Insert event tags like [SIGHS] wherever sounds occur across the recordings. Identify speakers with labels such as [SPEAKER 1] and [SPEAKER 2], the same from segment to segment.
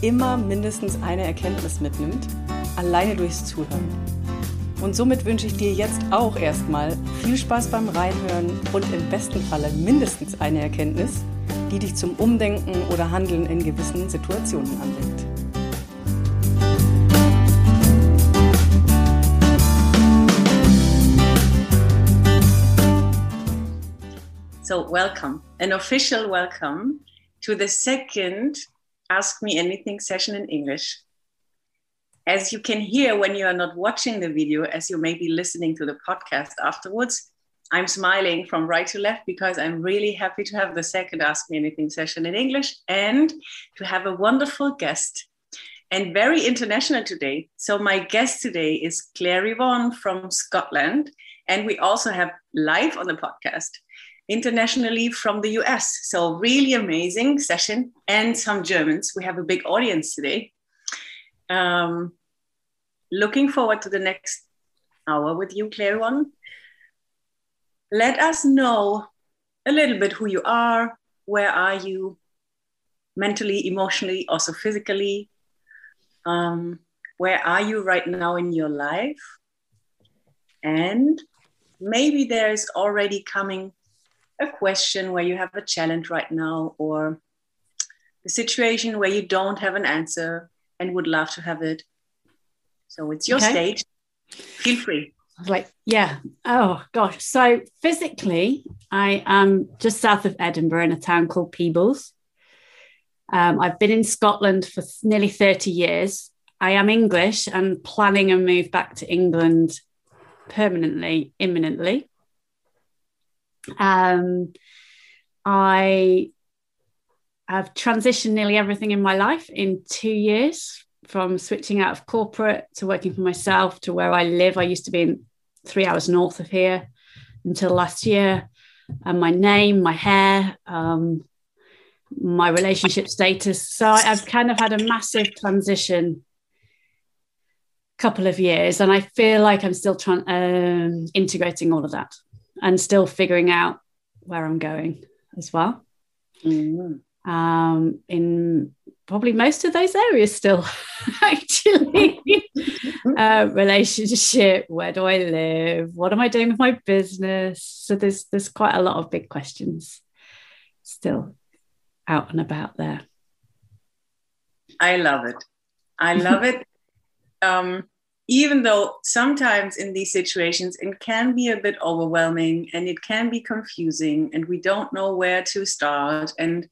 [SPEAKER 1] immer mindestens eine Erkenntnis mitnimmt, alleine durchs Zuhören. Und somit wünsche ich dir jetzt auch erstmal viel Spaß beim Reinhören und im besten Falle mindestens eine Erkenntnis, die dich zum Umdenken oder Handeln in gewissen Situationen anregt.
[SPEAKER 2] So, welcome, an official welcome to the second Ask Me Anything session in English. As you can hear when you are not watching the video, as you may be listening to the podcast afterwards, I'm smiling from right to left because I'm really happy to have the second Ask Me Anything session in English and to have a wonderful guest and very international today. So, my guest today is Claire Yvonne from Scotland. And we also have live on the podcast internationally from the US. So, really amazing session and some Germans. We have a big audience today. Um, looking forward to the next hour with you, Claire Yvonne. Let us know a little bit who you are, where are you mentally, emotionally, also physically. Um, where are you right now in your life? And maybe there is already coming a question where you have a challenge right now or the situation where you don't have an answer and would love to have it. So it's your okay. stage. Feel free.
[SPEAKER 3] Like, yeah. Oh, gosh. So physically, I am just south of Edinburgh in a town called Peebles. Um, I've been in Scotland for nearly 30 years. I am English and planning a move back to England permanently, imminently. Um, I have transitioned nearly everything in my life in two years from switching out of corporate to working for myself to where I live. I used to be in three hours north of here until last year. And my name, my hair, um, my relationship status. So I've kind of had a massive transition couple of years and I feel like I'm still trying um, integrating all of that and still figuring out where I'm going as well. Mm-hmm. Um, in probably most of those areas still, [LAUGHS] actually. [LAUGHS] uh, relationship, where do I live? What am I doing with my business? So there's there's quite a lot of big questions still out and about there.
[SPEAKER 2] I love it. I love it. [LAUGHS] Um, even though sometimes in these situations it can be a bit overwhelming and it can be confusing and we don't know where to start and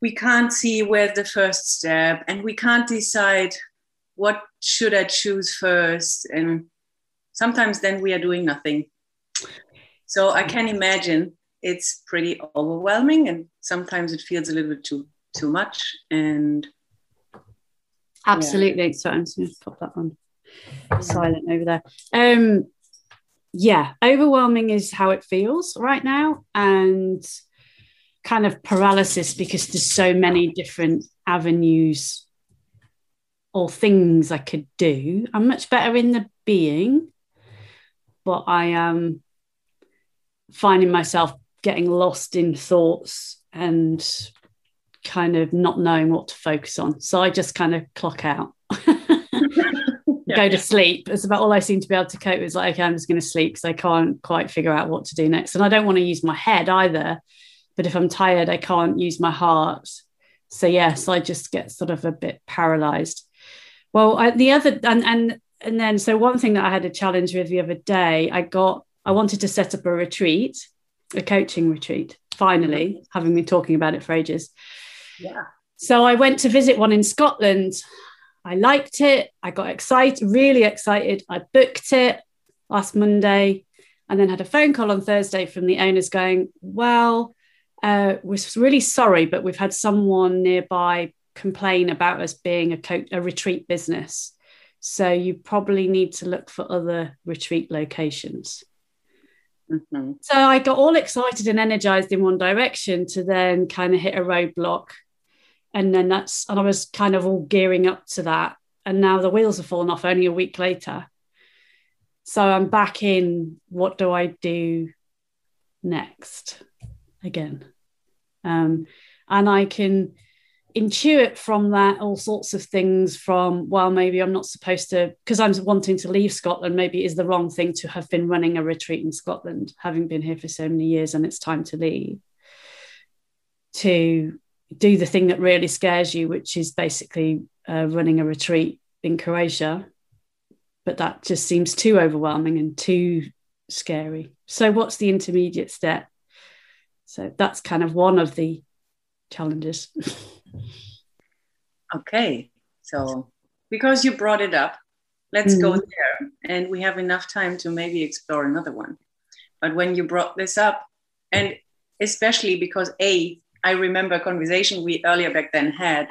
[SPEAKER 2] we can't see where the first step and we can't decide what should i choose first and sometimes then we are doing nothing so i can imagine it's pretty overwhelming and sometimes it feels a little bit too too much and
[SPEAKER 3] absolutely yeah. so i'm just going to pop that on silent over there. Um, yeah, overwhelming is how it feels right now, and kind of paralysis because there's so many different avenues or things I could do. I'm much better in the being, but I am finding myself getting lost in thoughts and kind of not knowing what to focus on. So I just kind of clock out. Yeah, go to sleep. It's about all I seem to be able to cope with. Like, okay, I'm just going to sleep because I can't quite figure out what to do next. And I don't want to use my head either. But if I'm tired, I can't use my heart. So yes, I just get sort of a bit paralyzed. Well, I, the other and and and then so one thing that I had a challenge with the other day, I got I wanted to set up a retreat, a coaching retreat. Finally, having been talking about it for ages.
[SPEAKER 2] Yeah.
[SPEAKER 3] So I went to visit one in Scotland I liked it. I got excited, really excited. I booked it last Monday and then had a phone call on Thursday from the owners going, Well, uh, we're really sorry, but we've had someone nearby complain about us being a, co- a retreat business. So you probably need to look for other retreat locations. Mm-hmm. So I got all excited and energized in one direction to then kind of hit a roadblock. And then that's, and I was kind of all gearing up to that. And now the wheels have fallen off only a week later. So I'm back in what do I do next again? Um, and I can intuit from that all sorts of things from well maybe i'm not supposed to because i'm wanting to leave scotland maybe it is the wrong thing to have been running a retreat in scotland having been here for so many years and it's time to leave to do the thing that really scares you which is basically uh, running a retreat in croatia but that just seems too overwhelming and too scary so what's the intermediate step so that's kind of one of the challenges [LAUGHS]
[SPEAKER 2] Okay, so because you brought it up, let's mm-hmm. go there. And we have enough time to maybe explore another one. But when you brought this up, and especially because A, I remember a conversation we earlier back then had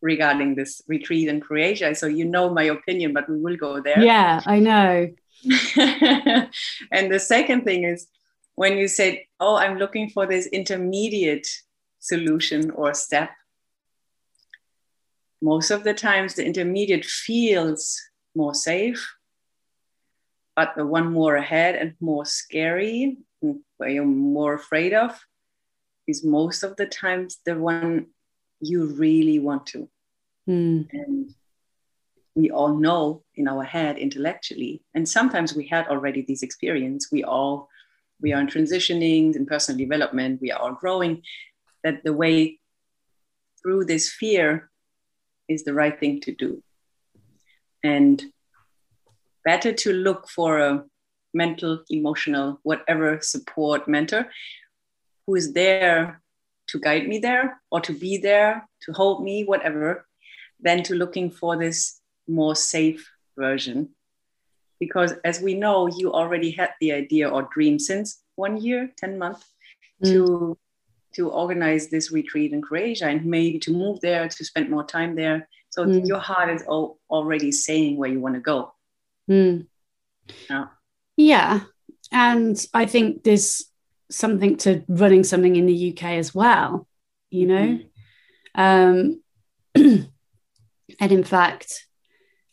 [SPEAKER 2] regarding this retreat in Croatia. So you know my opinion, but we will go there.
[SPEAKER 3] Yeah, I know. [LAUGHS]
[SPEAKER 2] and the second thing is when you said, Oh, I'm looking for this intermediate solution or step most of the times the intermediate feels more safe but the one more ahead and more scary mm, where you're more afraid of is most of the times the one you really want to mm. and we all know in our head intellectually and sometimes we had already this experience we all we are in transitioning in personal development we are all growing that the way through this fear is the right thing to do. And better to look for a mental, emotional, whatever support mentor who is there to guide me there or to be there to hold me, whatever, than to looking for this more safe version. Because as we know, you already had the idea or dream since one year, 10 months mm. to to organize this retreat in Croatia and maybe to move there to spend more time there. So mm. your heart is al- already saying where you want to go.
[SPEAKER 3] Mm. Yeah. Yeah. And I think there's something to running something in the UK as well, you know? Mm. Um, [CLEARS THROAT] and in fact,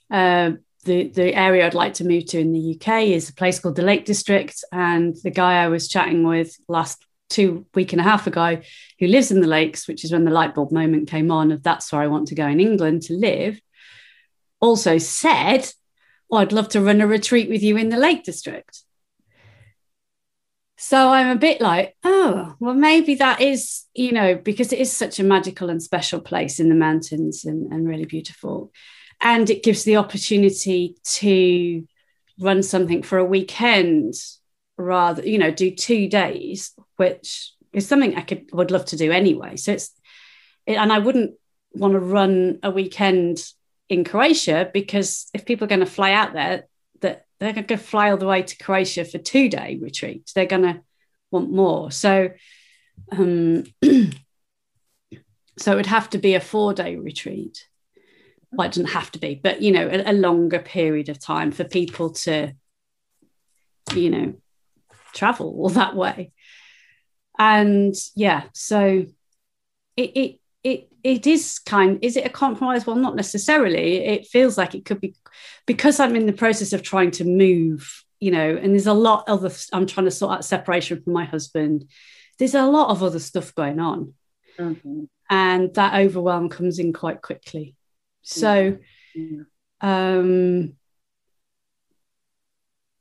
[SPEAKER 3] uh, the, the area I'd like to move to in the UK is a place called the Lake District. And the guy I was chatting with last two week and a half ago who lives in the lakes which is when the light bulb moment came on of that's where i want to go in england to live also said oh, i'd love to run a retreat with you in the lake district so i'm a bit like oh well maybe that is you know because it is such a magical and special place in the mountains and, and really beautiful. And it gives the opportunity to run something for a weekend rather you know do two days which is something i could would love to do anyway. So it's it, and i wouldn't want to run a weekend in croatia because if people are going to fly out there they're going to fly all the way to croatia for two day retreat. They're going to want more. So um [CLEARS THROAT] so it would have to be a four day retreat. Well it doesn't have to be but you know a, a longer period of time for people to you know travel all that way. And yeah, so it it it it is kind is it a compromise? Well not necessarily. It feels like it could be because i'm in the process of trying to move you know and there's a lot of i'm trying to sort out separation from my husband. There's a lot of other stuff going on. Mm-hmm. and that overwhelm comes in quite quickly. So um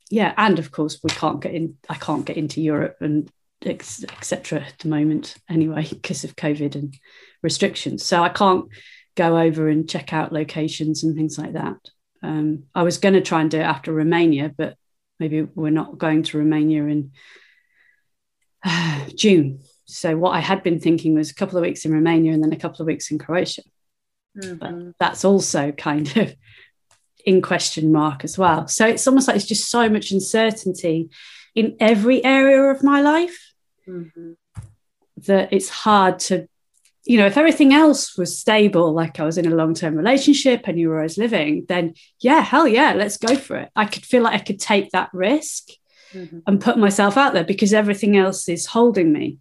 [SPEAKER 3] yeah, and of course we can't get in. I can't get into Europe and etc. at the moment anyway because of COVID and restrictions. So I can't go over and check out locations and things like that. Um, I was going to try and do it after Romania, but maybe we're not going to Romania in uh, [SIGHS] June. So what I had been thinking was a couple of weeks in Romania and then a couple of weeks in Croatia. Mm-hmm. But that's also kind of in question mark as well. So it's almost like it's just so much uncertainty in every area of my life mm-hmm. that it's hard to you know, if everything else was stable, like I was in a long term relationship and you were always living, then yeah, hell yeah, let's go for it. I could feel like I could take that risk mm-hmm. and put myself out there because everything else is holding me.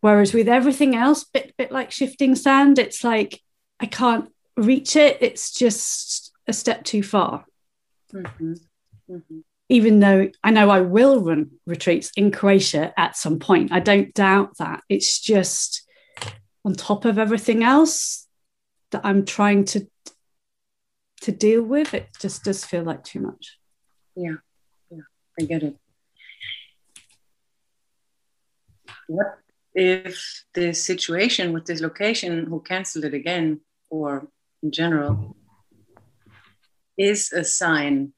[SPEAKER 3] Whereas with everything else, bit bit like shifting sand, it's like I can't reach it. It's just a step too far. Mm-hmm. Mm-hmm. Even though I know I will run retreats in Croatia at some point, I don't doubt that. It's just on top of everything else that I'm trying to to deal with. It just does feel like too much.
[SPEAKER 2] Yeah, yeah, I get it. What if the situation with this location who canceled it again or in general is a sign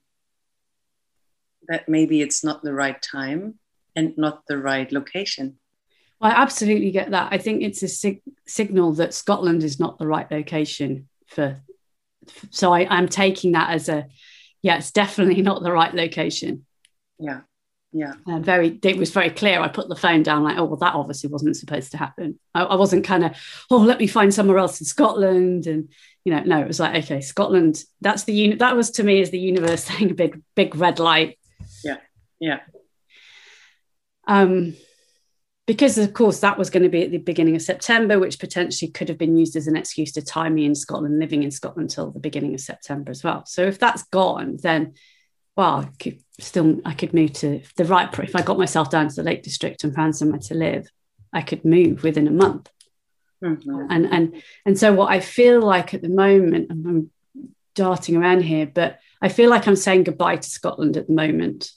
[SPEAKER 2] that maybe it's not the right time and not the right location Well,
[SPEAKER 3] I absolutely get that. I think it's a sig- signal that Scotland is not the right location for. So I, I'm taking that as a, yeah, it's definitely [LAUGHS] not the right location.
[SPEAKER 2] Yeah, yeah.
[SPEAKER 3] Uh, very, it was very clear. I put the phone down, like, oh well, that obviously wasn't supposed to happen. I, I wasn't kind of, oh, let me find somewhere else in Scotland, and you know, no, it was like, okay, Scotland. That's the uni- That was to me as the universe [LAUGHS] saying a big, big red light.
[SPEAKER 2] Yeah.
[SPEAKER 3] Um because of course that was going to be at the beginning of September, which potentially could have been used as an excuse to tie me in Scotland, living in Scotland until the beginning of September as well. So if that's gone, then well, I could still I could move to the right. If I got myself down to the Lake District and found somewhere to live, I could move within a month. Mm-hmm. And and and so what I feel like at the moment, I'm darting around here, but I feel like I'm saying goodbye to Scotland at the moment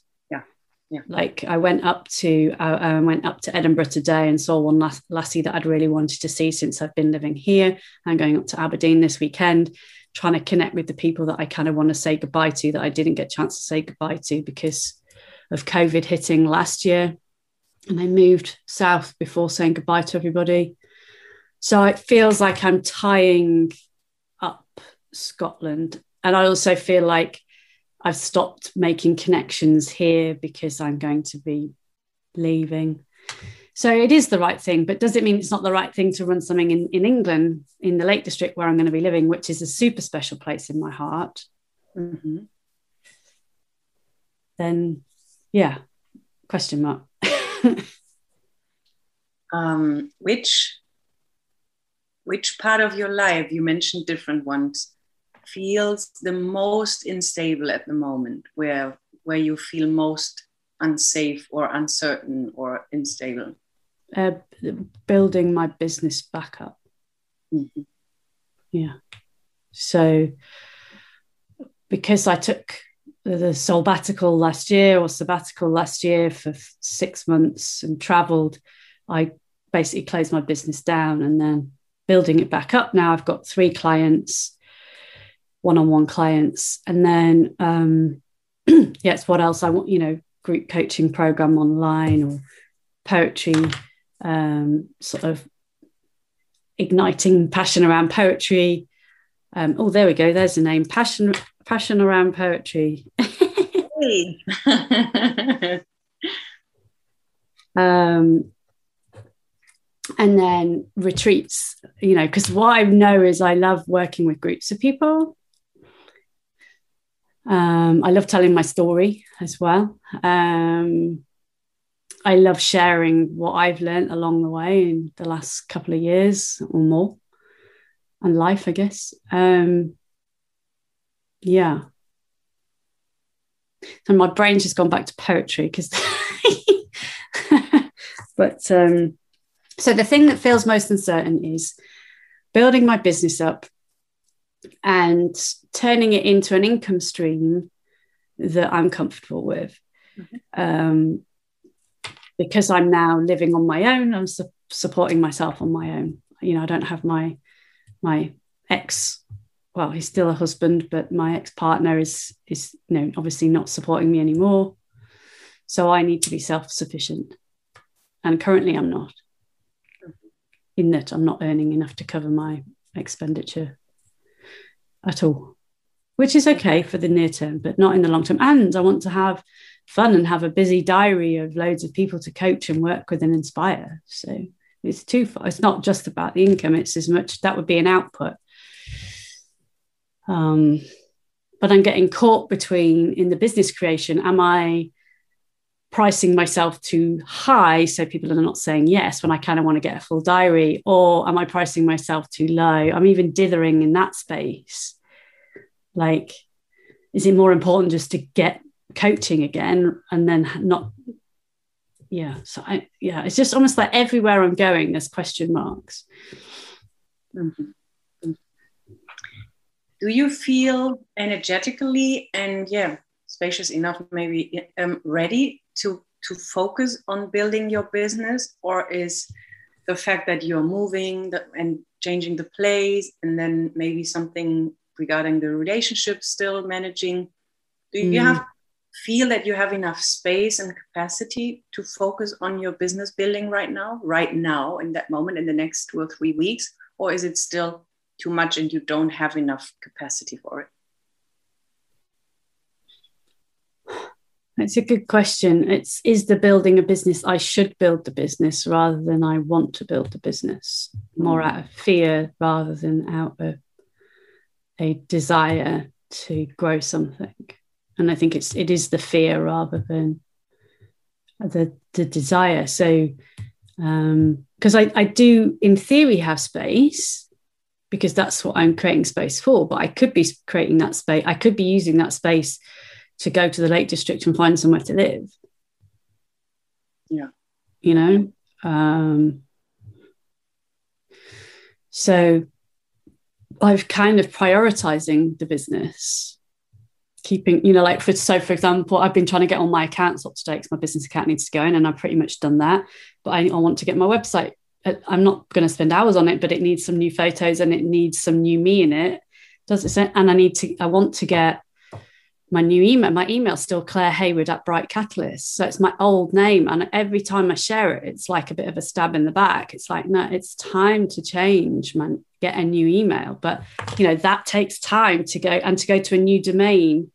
[SPEAKER 2] yeah.
[SPEAKER 3] Like I went up to I uh, went up to Edinburgh today and saw one lass- lassie that I'd really wanted to see since I've been living here. I'm going up to Aberdeen this weekend, trying to connect with the people that I kind of want to say goodbye to that I didn't get a chance to say goodbye to because of COVID hitting last year. And I moved south before saying goodbye to everybody. So it feels like I'm tying up Scotland. And I also feel like I've stopped making connections here because I'm going to be leaving. So it is the right thing, but does it mean it's not the right thing to run something in, in England, in the Lake District where I'm going to be living, which is a super special place in my heart? Mm-hmm. Then, yeah, question mark. [LAUGHS]
[SPEAKER 2] um, which which part of your life you mentioned different ones feels the most unstable at the moment, where where you feel most unsafe or uncertain or unstable?
[SPEAKER 3] Uh, building my business back up. Mm-hmm. Yeah. So because I took the sabbatical last year or sabbatical last year for six months and traveled, I basically closed my business down and then building it back up. Now I've got three clients one-on-one clients. And then um [CLEARS THROAT] yes what else? I want you know group coaching program online or poetry um sort of igniting passion around poetry. Um oh there we go. There's the name. Passion passion around poetry. [LAUGHS] Um and then retreats you know because what i know is i love working with groups of people um, I love telling my story as well. Um, I love sharing what I've learned along the way in the last couple of years or more, and life, I guess. Um, yeah. And my brain's just gone back to poetry because, [LAUGHS] but um, so the thing that feels most uncertain is building my business up and turning it into an income stream that I'm comfortable with. Mm-hmm. Um, because I'm now living on my own, I'm su- supporting myself on my own. You know, I don't have my my ex. Well, he's still a husband, but my ex partner is is you know obviously not supporting me anymore. So I need to be self sufficient, and currently I'm not. In that I'm not earning enough to cover my expenditure at all, which is okay for the near term, but not in the long term. And I want to have fun and have a busy diary of loads of people to coach and work with and inspire. So it's too far it's not just about the income it's as much that would be an output um but i'm getting caught between in the business creation am i pricing myself too high so people are not saying yes when I kind of want to get a full diary? Or am I pricing myself too low? I'm even dithering in that space. Like, is it more important just to get coaching again and then not? Yeah. So, I, yeah, it's just almost like everywhere I'm going, there's question marks.
[SPEAKER 2] Do you feel energetically and, yeah, spacious enough, maybe um, ready to to focus on building your business or is the fact that you're moving and changing the place and then maybe something regarding the relationship still managing? Do you mm. have feel that you have enough space and capacity to focus on your business building right now right now in that moment in the next two or three weeks? Or is it still too much and you don't have enough capacity for it
[SPEAKER 3] It's a good question. It's is the building a business I should build the business rather than I want to build the business, more out of fear rather than out of a desire to grow something. And I think it's it is the fear rather than the the desire. So um because I, I do in theory have space because that's what I'm creating space for, but I could be creating that space, I could be using that space to go to the Lake District and find somewhere to live.
[SPEAKER 2] Yeah.
[SPEAKER 3] You know? Um, so I've kind of prioritizing the business, keeping, you know, like for so for example, I've been trying to get all my accounts up to date because my business account needs to go in, and I've pretty much done that. But I, I want to get my website. Uh, I'm not going to spend hours on it, but it needs some new photos and it needs some new me in it. Does it? Say, and I need to. I want to get my new email, my email's still Claire Hayward at Bright Catalyst. So it's my old name. And every time I share it, it's like a bit of a stab in the back. It's like, no, it's time to change, man, get a new email. But, you know, that takes time to go and to go to a new domain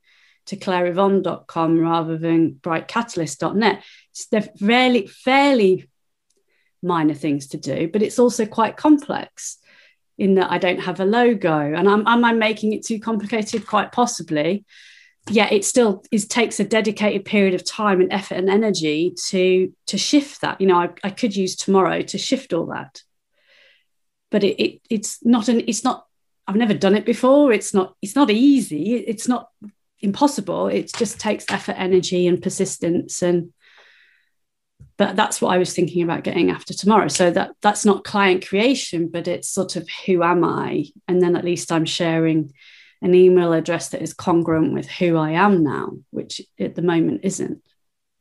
[SPEAKER 3] to claireyvonne.com rather than brightcatalyst.net. It's they're fairly, fairly minor things to do, but it's also quite complex in that I don't have a logo. And am, am I making it too complicated? Quite possibly yeah it still is takes a dedicated period of time and effort and energy to to shift that. You know i, I could use tomorrow to shift all that. But it, it it's not an it's not i've never done it before. It's not it's not easy. It's not impossible. It just takes effort energy and persistence. And but that's what i was thinking about getting after tomorrow. So that that's not client creation but it's sort of who am i? And then at least i'm sharing an email address that is congruent with who I am now, which at the moment isn't.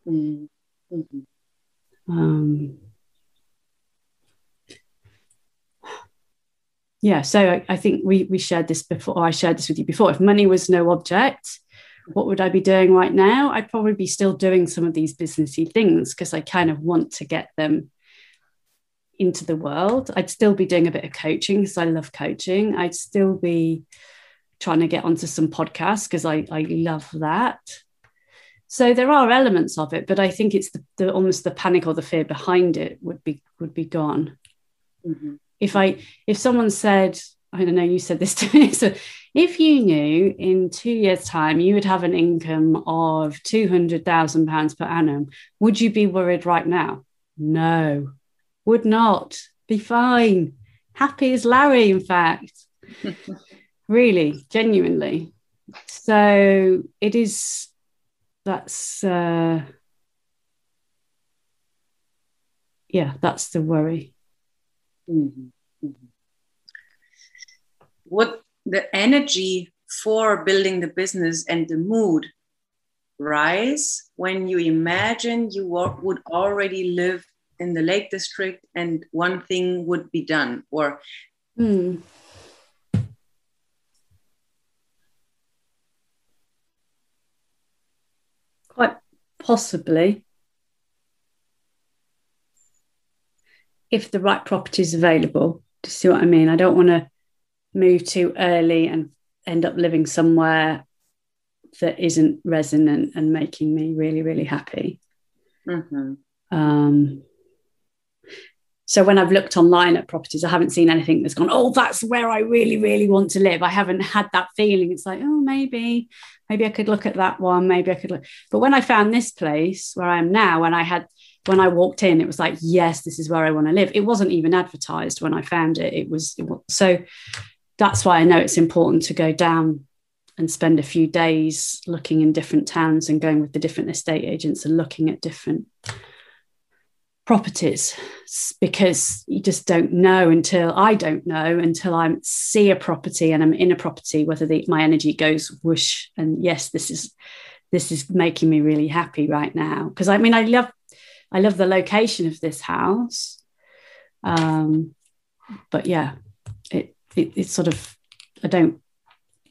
[SPEAKER 3] Mm-hmm. Um, yeah, so I, I, think we we shared this before. I shared this with you before. If money was no object, what would I be doing right now? I'd probably be still doing some of these businessy things because I kind of want to get them into the world. I'd still be doing a bit of coaching because I love coaching. I'd still be trying to get onto some podcasts because I, I love that. So there are elements of it, but I think it's the, the almost the panic or the fear behind it would be would be gone. Mm-hmm. If I if someone said, I don't know, you said this [LAUGHS] to me. So if you knew in two years' time you would have an income of two hundred thousand pounds per annum, would you be worried right now? No, would not. Be fine. Happy as Larry, in fact. [LAUGHS] really genuinely so it is that's uh yeah that's the worry mm-hmm.
[SPEAKER 2] Mm-hmm. what the energy for building the business and the mood rise when you imagine you would already live in the lake district and one thing would be done or mm.
[SPEAKER 3] Quite possibly. If the right property is available. Do you see what I mean? I don't want to move too early and end up living somewhere that isn't resonant and making me really, really happy. Mm-hmm. Um, So when I've looked online at properties, I haven't seen anything that's gone, oh, that's where I really, really want to live. I haven't had that feeling. It's like, oh, maybe, maybe I could look at that one. Maybe I could look. But when I found this place where I am now, and I had, when I walked in, it was like, yes, this is where I want to live. It wasn't even advertised when I found it. It was, it was so that's why I know it's important to go down and spend a few days looking in different towns and going with the different estate agents and looking at different properties because you just don't know until I don't know until I see a property and I'm in a property whether the, my energy goes whoosh and yes this is this is making me really happy right now. Because I mean I love I love the location of this house. Um but yeah it, it it's sort of I don't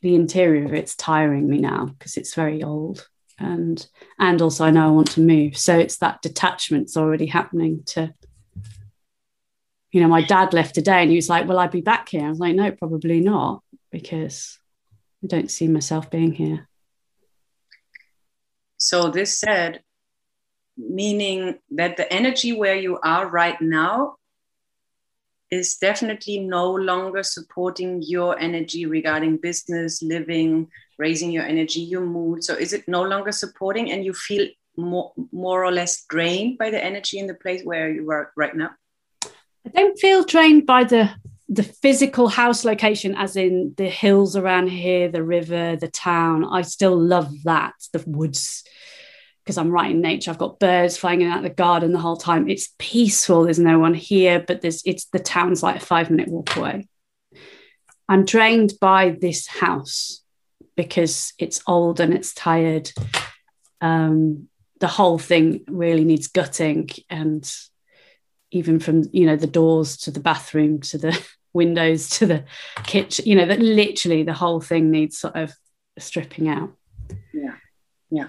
[SPEAKER 3] the interior of it's tiring me now because it's very old and and also I know I want to move. So it's that detachment's already happening to you know, my dad left today and he was like, Will I be back here? I was like, No, probably not, because I don't see myself being here.
[SPEAKER 2] So this said, meaning that the energy where you are right now is definitely no longer supporting your energy regarding business, living, raising your energy, your mood. So is it no longer supporting and you feel more, more or less drained by the energy in the place where you are right now?
[SPEAKER 3] I don't feel drained by the the physical house location as in the hills around here the river the town i still love that the woods because I'm right in nature. I've got birds flying in out the garden the whole time. It's peaceful. There's no one here, but there's it's the town's like a five minute walk away. I'm drained by this house because it's old and it's tired. Um, the whole thing really needs gutting, and even from you know the doors to the bathroom to the [LAUGHS] windows to the kitchen, you know that literally the whole thing needs sort of stripping out.
[SPEAKER 2] Yeah, yeah.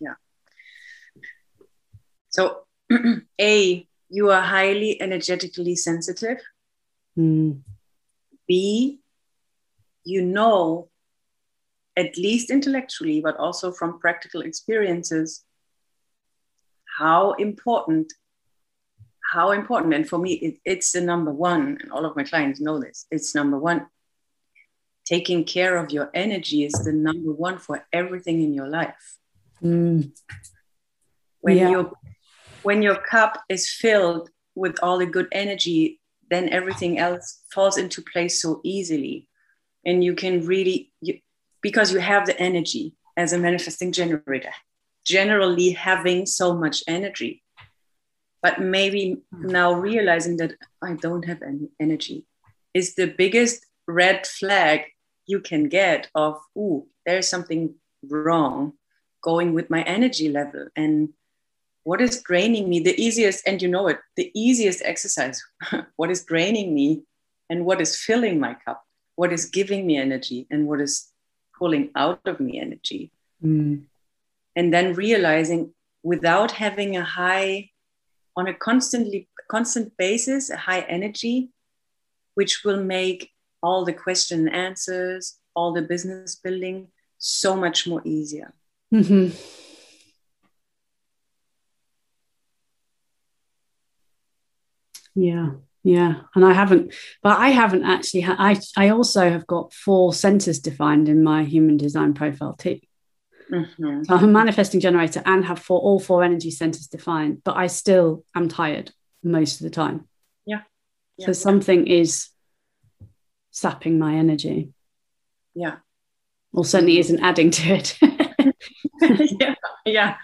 [SPEAKER 2] Yeah. So, [CLEARS THROAT] A, you are highly energetically sensitive.
[SPEAKER 3] Mm.
[SPEAKER 2] B, you know, at least intellectually, but also from practical experiences, how important, how important, and for me, it, it's the number one, and all of my clients know this, it's number one. Taking care of your energy is the number one for everything in your life.
[SPEAKER 3] Mm.
[SPEAKER 2] When yeah. you're when your cup is filled with all the good energy, then everything else falls into place so easily. And you can really, you, because you have the energy as a manifesting generator, generally having so much energy. But maybe hmm. now realizing that I don't have any energy is the biggest red flag you can get of, ooh, there's something wrong going with my energy level. And what is draining me the easiest and you know it the easiest exercise [LAUGHS] what is draining me and what is filling my cup what is giving me energy and what is pulling out of me energy
[SPEAKER 3] mm.
[SPEAKER 2] and then realizing without having a high on a constantly constant basis a high energy which will make all the question and answers all the business building so much more easier
[SPEAKER 3] mm-hmm. Yeah, yeah, and I haven't, but I haven't actually. Ha- I I also have got four centers defined in my human design profile too.
[SPEAKER 2] Mm-hmm.
[SPEAKER 3] So I'm a manifesting generator and have four all four energy centers defined, but I still am tired most of the time.
[SPEAKER 2] Yeah. yeah.
[SPEAKER 3] So something is sapping my energy.
[SPEAKER 2] Yeah.
[SPEAKER 3] Or certainly isn't adding to it. [LAUGHS] [LAUGHS]
[SPEAKER 2] yeah. Yeah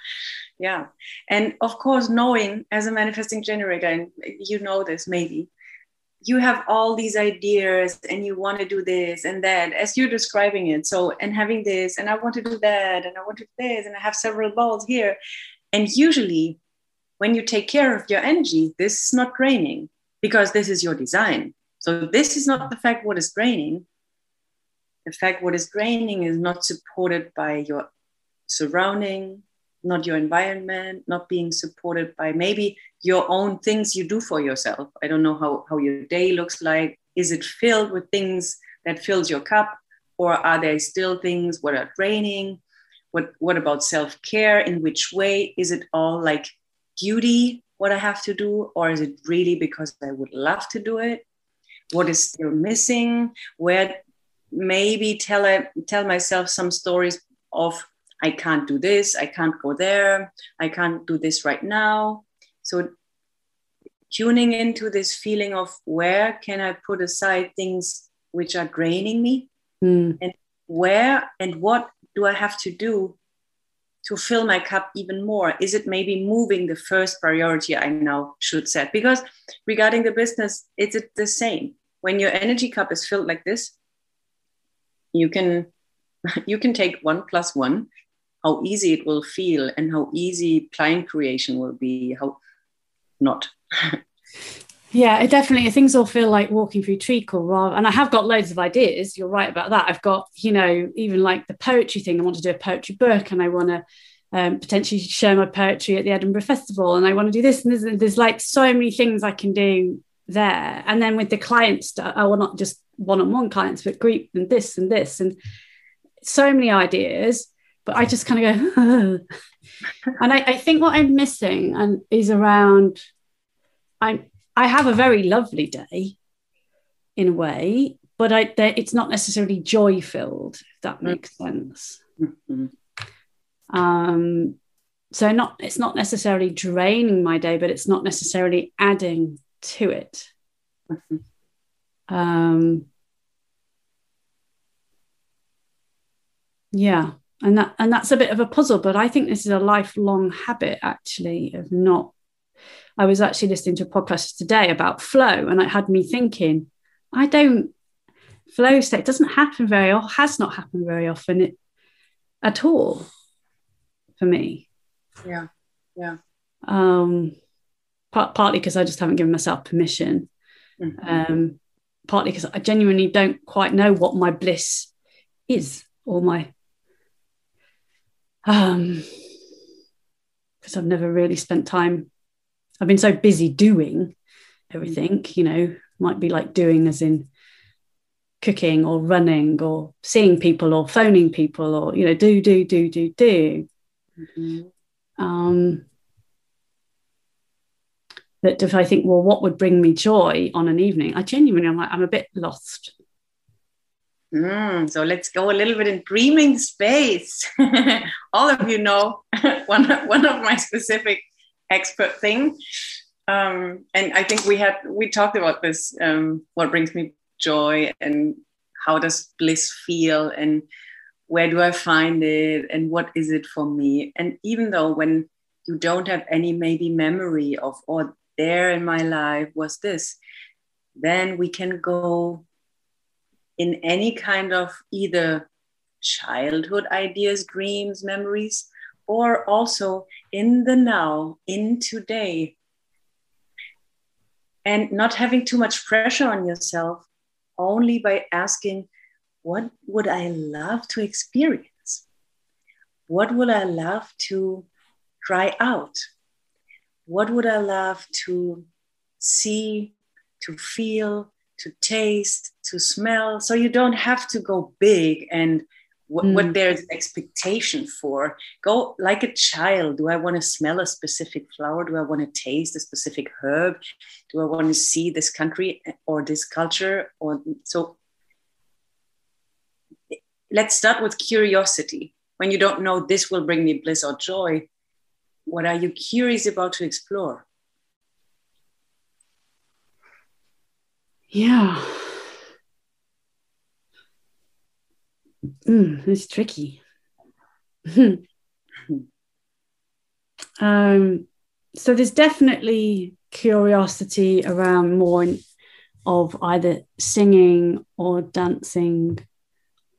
[SPEAKER 2] yeah. And of course knowing as a manifesting generator and you know this maybe you have all these ideas and you want to do this and that as you're describing it. So and having this and i want to do that and i want to do this and i have several balls here. And usually when you take care of your energy this is not draining because this is your design. So this is not the fact what is draining. The fact what is draining is not supported by your surrounding not your environment, not being supported by maybe your own things you do for yourself. I don't know how, how your day looks like. Is it filled with things that fills your cup? Or are there still things what are draining? What, what about self-care? In which way? Is it all like duty what I have to do, or is it really because I would love to do it? What is still missing? Where maybe tell tell myself some stories of I can't do this, I can't go there, I can't do this right now. So tuning into this feeling of where can I put aside things which are draining me,
[SPEAKER 3] mm.
[SPEAKER 2] and where and what do I have to do to fill my cup even more? Is it maybe moving the first priority I now should set? Because regarding the business, it's it the same. When your energy cup is filled like this, you can [LAUGHS] you can take one plus one, how easy it will feel and how easy client creation will be, how not. [LAUGHS]
[SPEAKER 3] Yeah, it definitely things all feel like walking through treacle rather and I have got loads of ideas. You're right about that. I've got, you know, even like the poetry thing. I want to do a poetry book and I want to um, potentially share my poetry at the Edinburgh Festival and I want to do this and there's, there's like so many things I can do there. And then with the clients, I will not just one-on-one clients, but group and this and this and so many ideas. But I just kind of go, and I, I think what I'm missing and is around I'm I have a very lovely day in a way, but I, it's not necessarily joy filled, if that mm. makes sense.
[SPEAKER 2] Mm-hmm.
[SPEAKER 3] Um, so not it's not necessarily draining my day, but it's not necessarily adding to it.
[SPEAKER 2] Mm-hmm.
[SPEAKER 3] Um, yeah, and that and that's a bit of a puzzle, but I think this is a lifelong habit actually of not I was actually listening to a podcast today about flow, and it had me thinking, I don't flow state doesn't happen very or has not happened very often it, at all for me.
[SPEAKER 2] Yeah, yeah.
[SPEAKER 3] Um, part, partly because I just haven't given myself permission.
[SPEAKER 2] Mm-hmm.
[SPEAKER 3] Um, partly because I genuinely don't quite know what my bliss is or my um because I've never really spent time I've been so busy doing everything, you know, might be like doing as in cooking or running or seeing people or phoning people or, you know, do, do, do, do, do.
[SPEAKER 2] Mm-hmm.
[SPEAKER 3] Um, that if I think, well, what would bring me joy on an evening? I genuinely, I'm like, I'm a bit lost.
[SPEAKER 2] Mm, so let's go a little bit in dreaming space. [LAUGHS] All of you know [LAUGHS] one, one of my specific expert thing. Um, and I think we had we talked about this. Um, what brings me joy and how does bliss feel and where do I find it and what is it for me? And even though when you don't have any maybe memory of or there in my life was this, then we can go in any kind of either childhood ideas, dreams, memories, or also in the now, in today, and not having too much pressure on yourself, only by asking, What would I love to experience? What would I love to try out? What would I love to see, to feel, to taste, to smell? So you don't have to go big and what, mm. what there's expectation for. Go like a child do i want to smell a specific flower? Do i want to taste a specific herb? Do i want to see this country or this culture or so let's start with curiosity. When you don't know this will bring me bliss or joy. What are you curious about to explore?
[SPEAKER 3] Yeah Mm, it's tricky. um, so there's definitely curiosity around more of either singing or dancing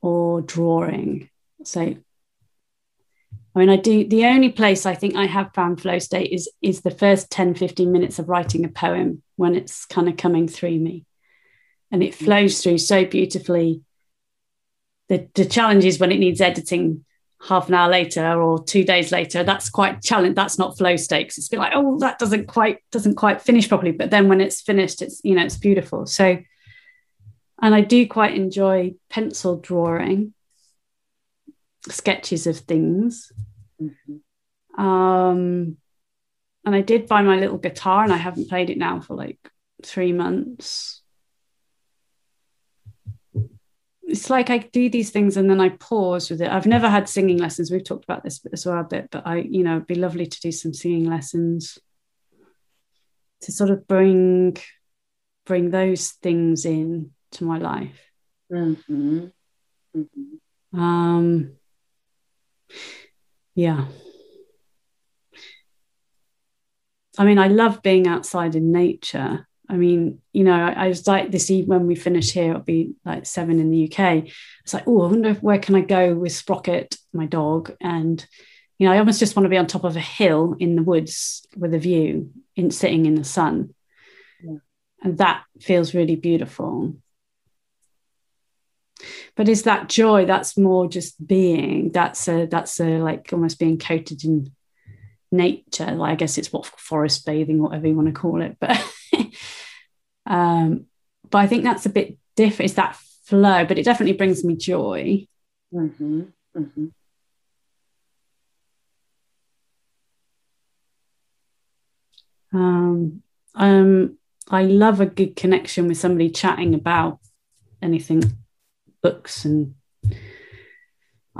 [SPEAKER 3] or drawing. So, I mean, I do the only place I think I have found flow state is is the first 10, 15 minutes of writing a poem when it's kind of coming through me. And it flows through so beautifully the, the challenge is when it needs editing half an hour later or two days later that's quite challenge that's not flow stakes it's been like oh that doesn't quite doesn't quite finish properly but then when it's finished it's you know it's beautiful so and i do quite enjoy pencil drawing sketches of things
[SPEAKER 2] mm-hmm.
[SPEAKER 3] um and I did buy my little guitar, and I haven't played it now for like three months. It's like I do these things and then I pause with it. I've never had singing lessons. We've talked about this as well a bit, but I, you know, it'd be lovely to do some singing lessons to sort of bring bring those things in to my life. Mm-hmm. Mm-hmm. Um, yeah. I mean, I love being outside in nature. I mean, you know, I, I was like this evening when we finish here, it'll be like seven in the UK. It's like, oh, I wonder if, where can I go with Sprocket, my dog, and you know, I almost just want to be on top of a hill in the woods with a view, in sitting in the sun, yeah. and that feels really beautiful. But is that joy? That's more just being. That's a that's a like almost being coated in nature. Like I guess it's what forest bathing, whatever you want to call it. But [LAUGHS] [LAUGHS] um, but I think that's a bit different. It's that flow, but it definitely brings me joy. Mm-hmm. Mm-hmm. Um, um, I love a good connection with somebody chatting about anything, books and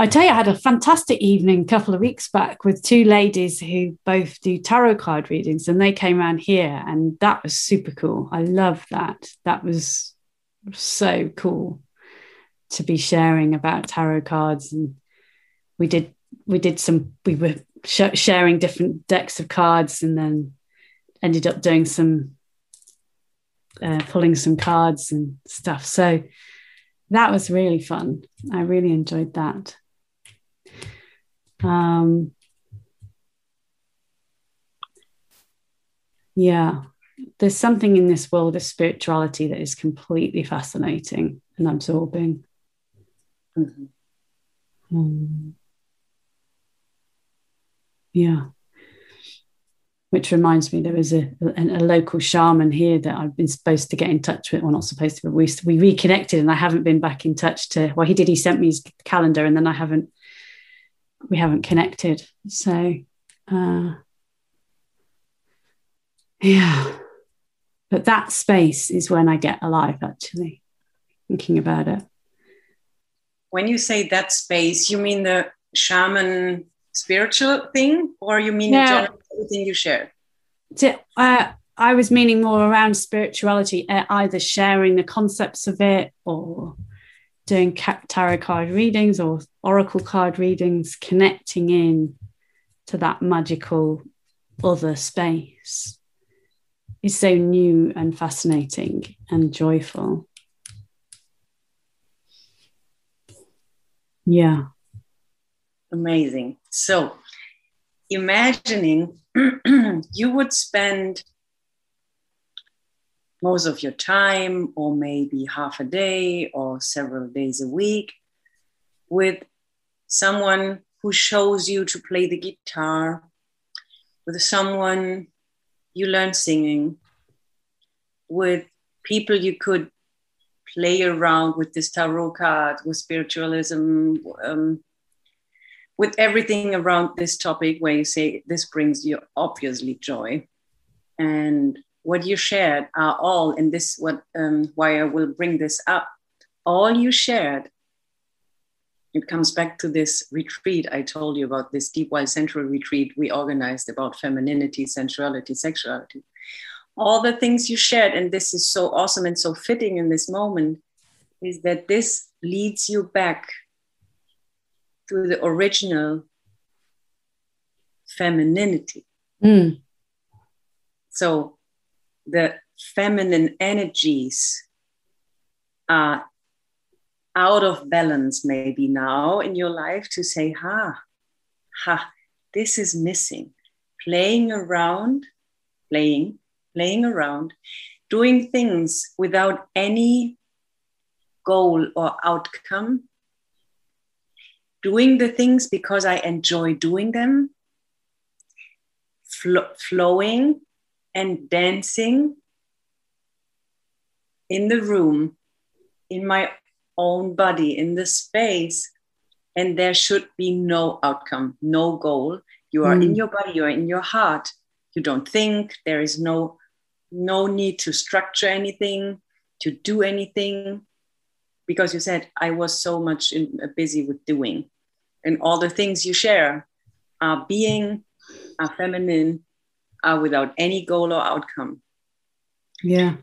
[SPEAKER 3] I tell you, I had a fantastic evening a couple of weeks back with two ladies who both do tarot card readings, and they came around here, and that was super cool. I love that. That was so cool to be sharing about tarot cards, and we did we did some we were sh- sharing different decks of cards, and then ended up doing some uh, pulling some cards and stuff. So that was really fun. I really enjoyed that. Um, yeah, there's something in this world of spirituality that is completely fascinating and absorbing. Mm-hmm. Um, yeah. Which reminds me, there was a, a, a, local shaman here that I've been supposed to get in touch with. Well, not supposed to, but we, we reconnected and I haven't been back in touch to, well, he did, he sent me his calendar and then I haven't we haven't connected. So, uh, yeah. But that space is when I get alive, actually, thinking about it.
[SPEAKER 2] When you say that space, you mean the shaman spiritual thing, or you mean yeah. everything you share?
[SPEAKER 3] To, uh, I was meaning more around spirituality, uh, either sharing the concepts of it or doing tarot card readings or oracle card readings, connecting in to that magical other space is so new and fascinating and joyful. Yeah.
[SPEAKER 2] Amazing. So, imagining [CLEARS THROAT] you would spend most of your time, or maybe half a day or several days a week, with someone who shows you to play the guitar, with someone you learn singing, with people you could play around with this tarot card, with spiritualism, um, with everything around this topic where you say this brings you obviously joy. And what you shared are all, and this what um, why I will bring this up. All you shared. It comes back to this retreat I told you about. This deep wild central retreat we organized about femininity, sensuality, sexuality. All the things you shared, and this is so awesome and so fitting in this moment, is that this leads you back to the original femininity. Mm. So the feminine energies are out of balance maybe now in your life to say ha ha this is missing. Playing around playing playing around doing things without any goal or outcome. Doing the things because i enjoy doing them. Flo- flowing and dancing in the room, in my own body, in the space, and there should be no outcome, no goal. You are mm. in your body, you are in your heart, you don't think there is no no need to structure anything to do anything because you said i was so much in, uh, busy with doing and all the things you share are being are feminine are without any goal or outcome
[SPEAKER 3] yeah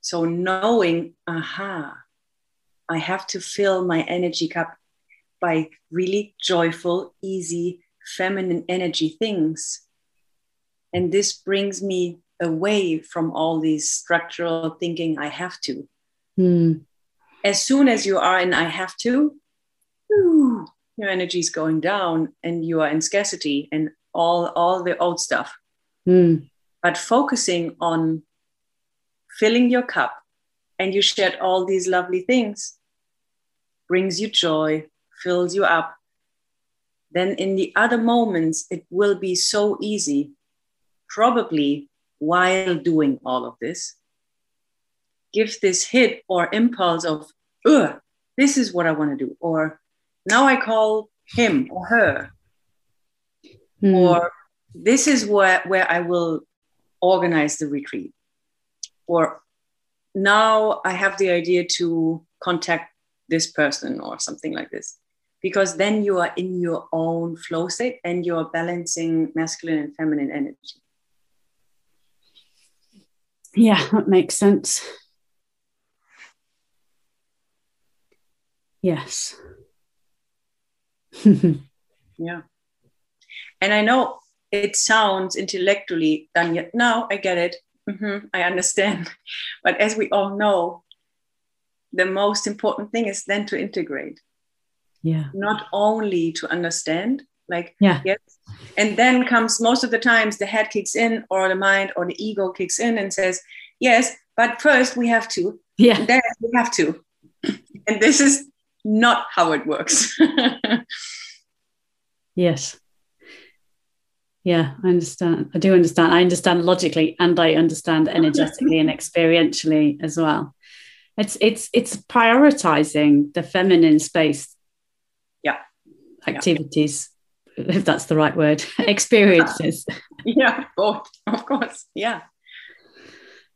[SPEAKER 2] so knowing aha i have to fill my energy cup by really joyful easy feminine energy things and this brings me away from all these structural thinking I have to.
[SPEAKER 3] Mm.
[SPEAKER 2] As soon as you are in I have to, whew, your energy is going down and you are in scarcity and all, all the old stuff.
[SPEAKER 3] Mm.
[SPEAKER 2] But focusing on filling your cup and you shed all these lovely things brings you joy, fills you up. Then in the other moments, it will be so easy, probably while doing all of this gives this hit or impulse of, ugh, this is what I want to do. Or now I call him or her. Mm. Or this is where, where I will organize the retreat. Or now I have the idea to contact this person or something like this. Because then you are in your own flow state and you're balancing masculine and feminine energy.
[SPEAKER 3] Yeah, that makes sense. Yes. [LAUGHS]
[SPEAKER 2] yeah. And I know it sounds intellectually done yet. now I get it. Mm-hmm, I understand. [LAUGHS] But as we all know, the most important thing is then to integrate.
[SPEAKER 3] Yeah.
[SPEAKER 2] Not only to understand, like,
[SPEAKER 3] yeah.
[SPEAKER 2] yes. And then comes most of the times the head kicks in, or the mind or the ego kicks in and says, yes, but first we have to.
[SPEAKER 3] Yeah.
[SPEAKER 2] Then we have to. [LAUGHS] And this is not how it works. [LAUGHS]
[SPEAKER 3] yes. Yeah, I understand. I do understand. I understand logically and I understand [LAUGHS] energetically and experientially as well. It's it's it's prioritizing the feminine space.
[SPEAKER 2] Yeah.
[SPEAKER 3] Activities if that's the right word, [LAUGHS] experiences. [LAUGHS]
[SPEAKER 2] Yeah, both, of course. Yeah.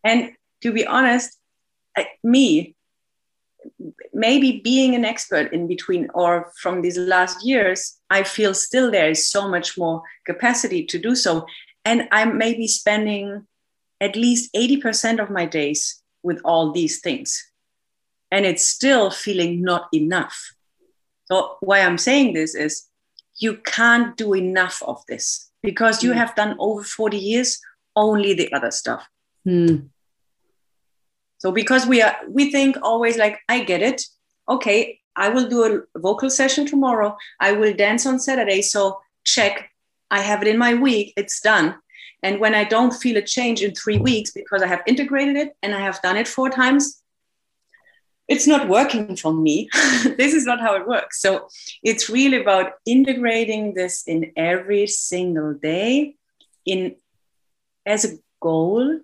[SPEAKER 2] And to be honest, me, maybe being an expert in between or from these last years, I feel still there is so much more capacity to do so. And I'm maybe spending at least 80% of my days with all these things. And it's still feeling not enough. So, why I'm saying this is you can't do enough of this because you mm. have done over 40 years only the other stuff.
[SPEAKER 3] Mm.
[SPEAKER 2] So because we are we think always like I get it. Okay, I will do a vocal session tomorrow. I will dance on Saturday. So check. I have it in my week. It's done. And when I don't feel a change in three weeks because I have integrated it and I have done it four times, it's not working for me. [LAUGHS] this is not how it works. So it's really about integrating this in every single day in as a goal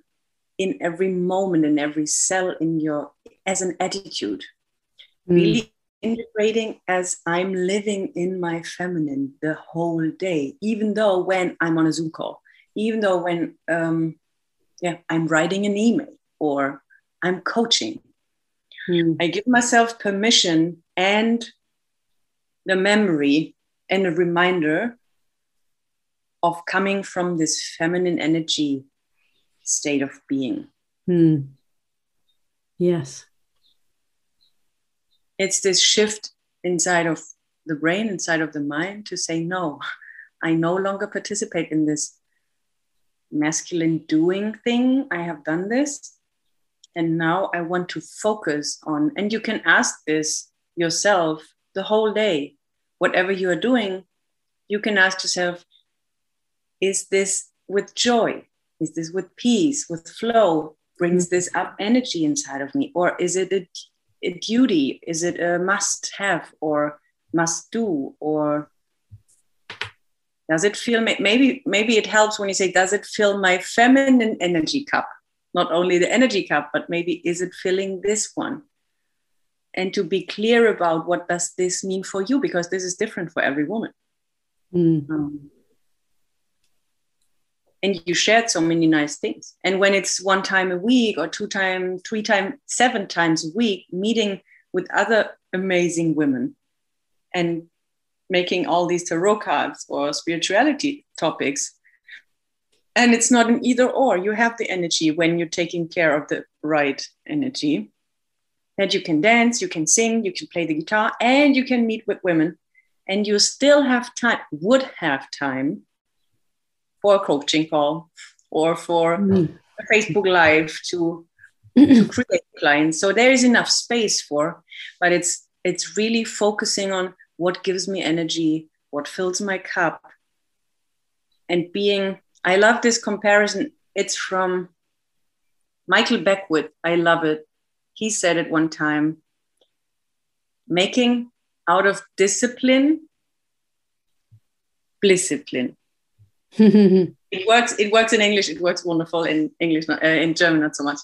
[SPEAKER 2] in every moment in every cell in your as an attitude mm. really integrating as i'm living in my feminine the whole day even though when i'm on a zoom call even though when um, yeah i'm writing an email or i'm coaching
[SPEAKER 3] Mm.
[SPEAKER 2] I give myself permission and the memory and a reminder of coming from this feminine energy state of being.
[SPEAKER 3] Mm. Yes.
[SPEAKER 2] It's this shift inside of the brain, inside of the mind to say, no, I no longer participate in this masculine doing thing. I have done this and now i want to focus on and you can ask this yourself the whole day whatever you are doing you can ask yourself is this with joy is this with peace with flow brings mm-hmm. this up energy inside of me or is it a, a duty is it a must have or must do or does it feel maybe maybe it helps when you say does it fill my feminine energy cup not only the energy cup, but maybe is it filling this one? And to be clear about what does this mean for you, because this is different for every woman.
[SPEAKER 3] Mm. Um,
[SPEAKER 2] and you shared so many nice things. And when it's one time a week or two times three times seven times a week meeting with other amazing women and making all these tarot cards or spirituality topics. And it's not an either or. You have the energy when you're taking care of the right energy. That you can dance you can sing you can play the guitar and you can meet with women. And you still have time would have time for a coaching call or for mm. a facebook live to [CLEARS THROAT] to create clients so there is enough space for but it's it's really focusing on what gives me energy what fills my cup and being I love this comparison. It's from Michael Beckwith. I love it. He said it one time making out of discipline discipline. [LAUGHS] it works it works in english it works wonderful in english uh, in german not so much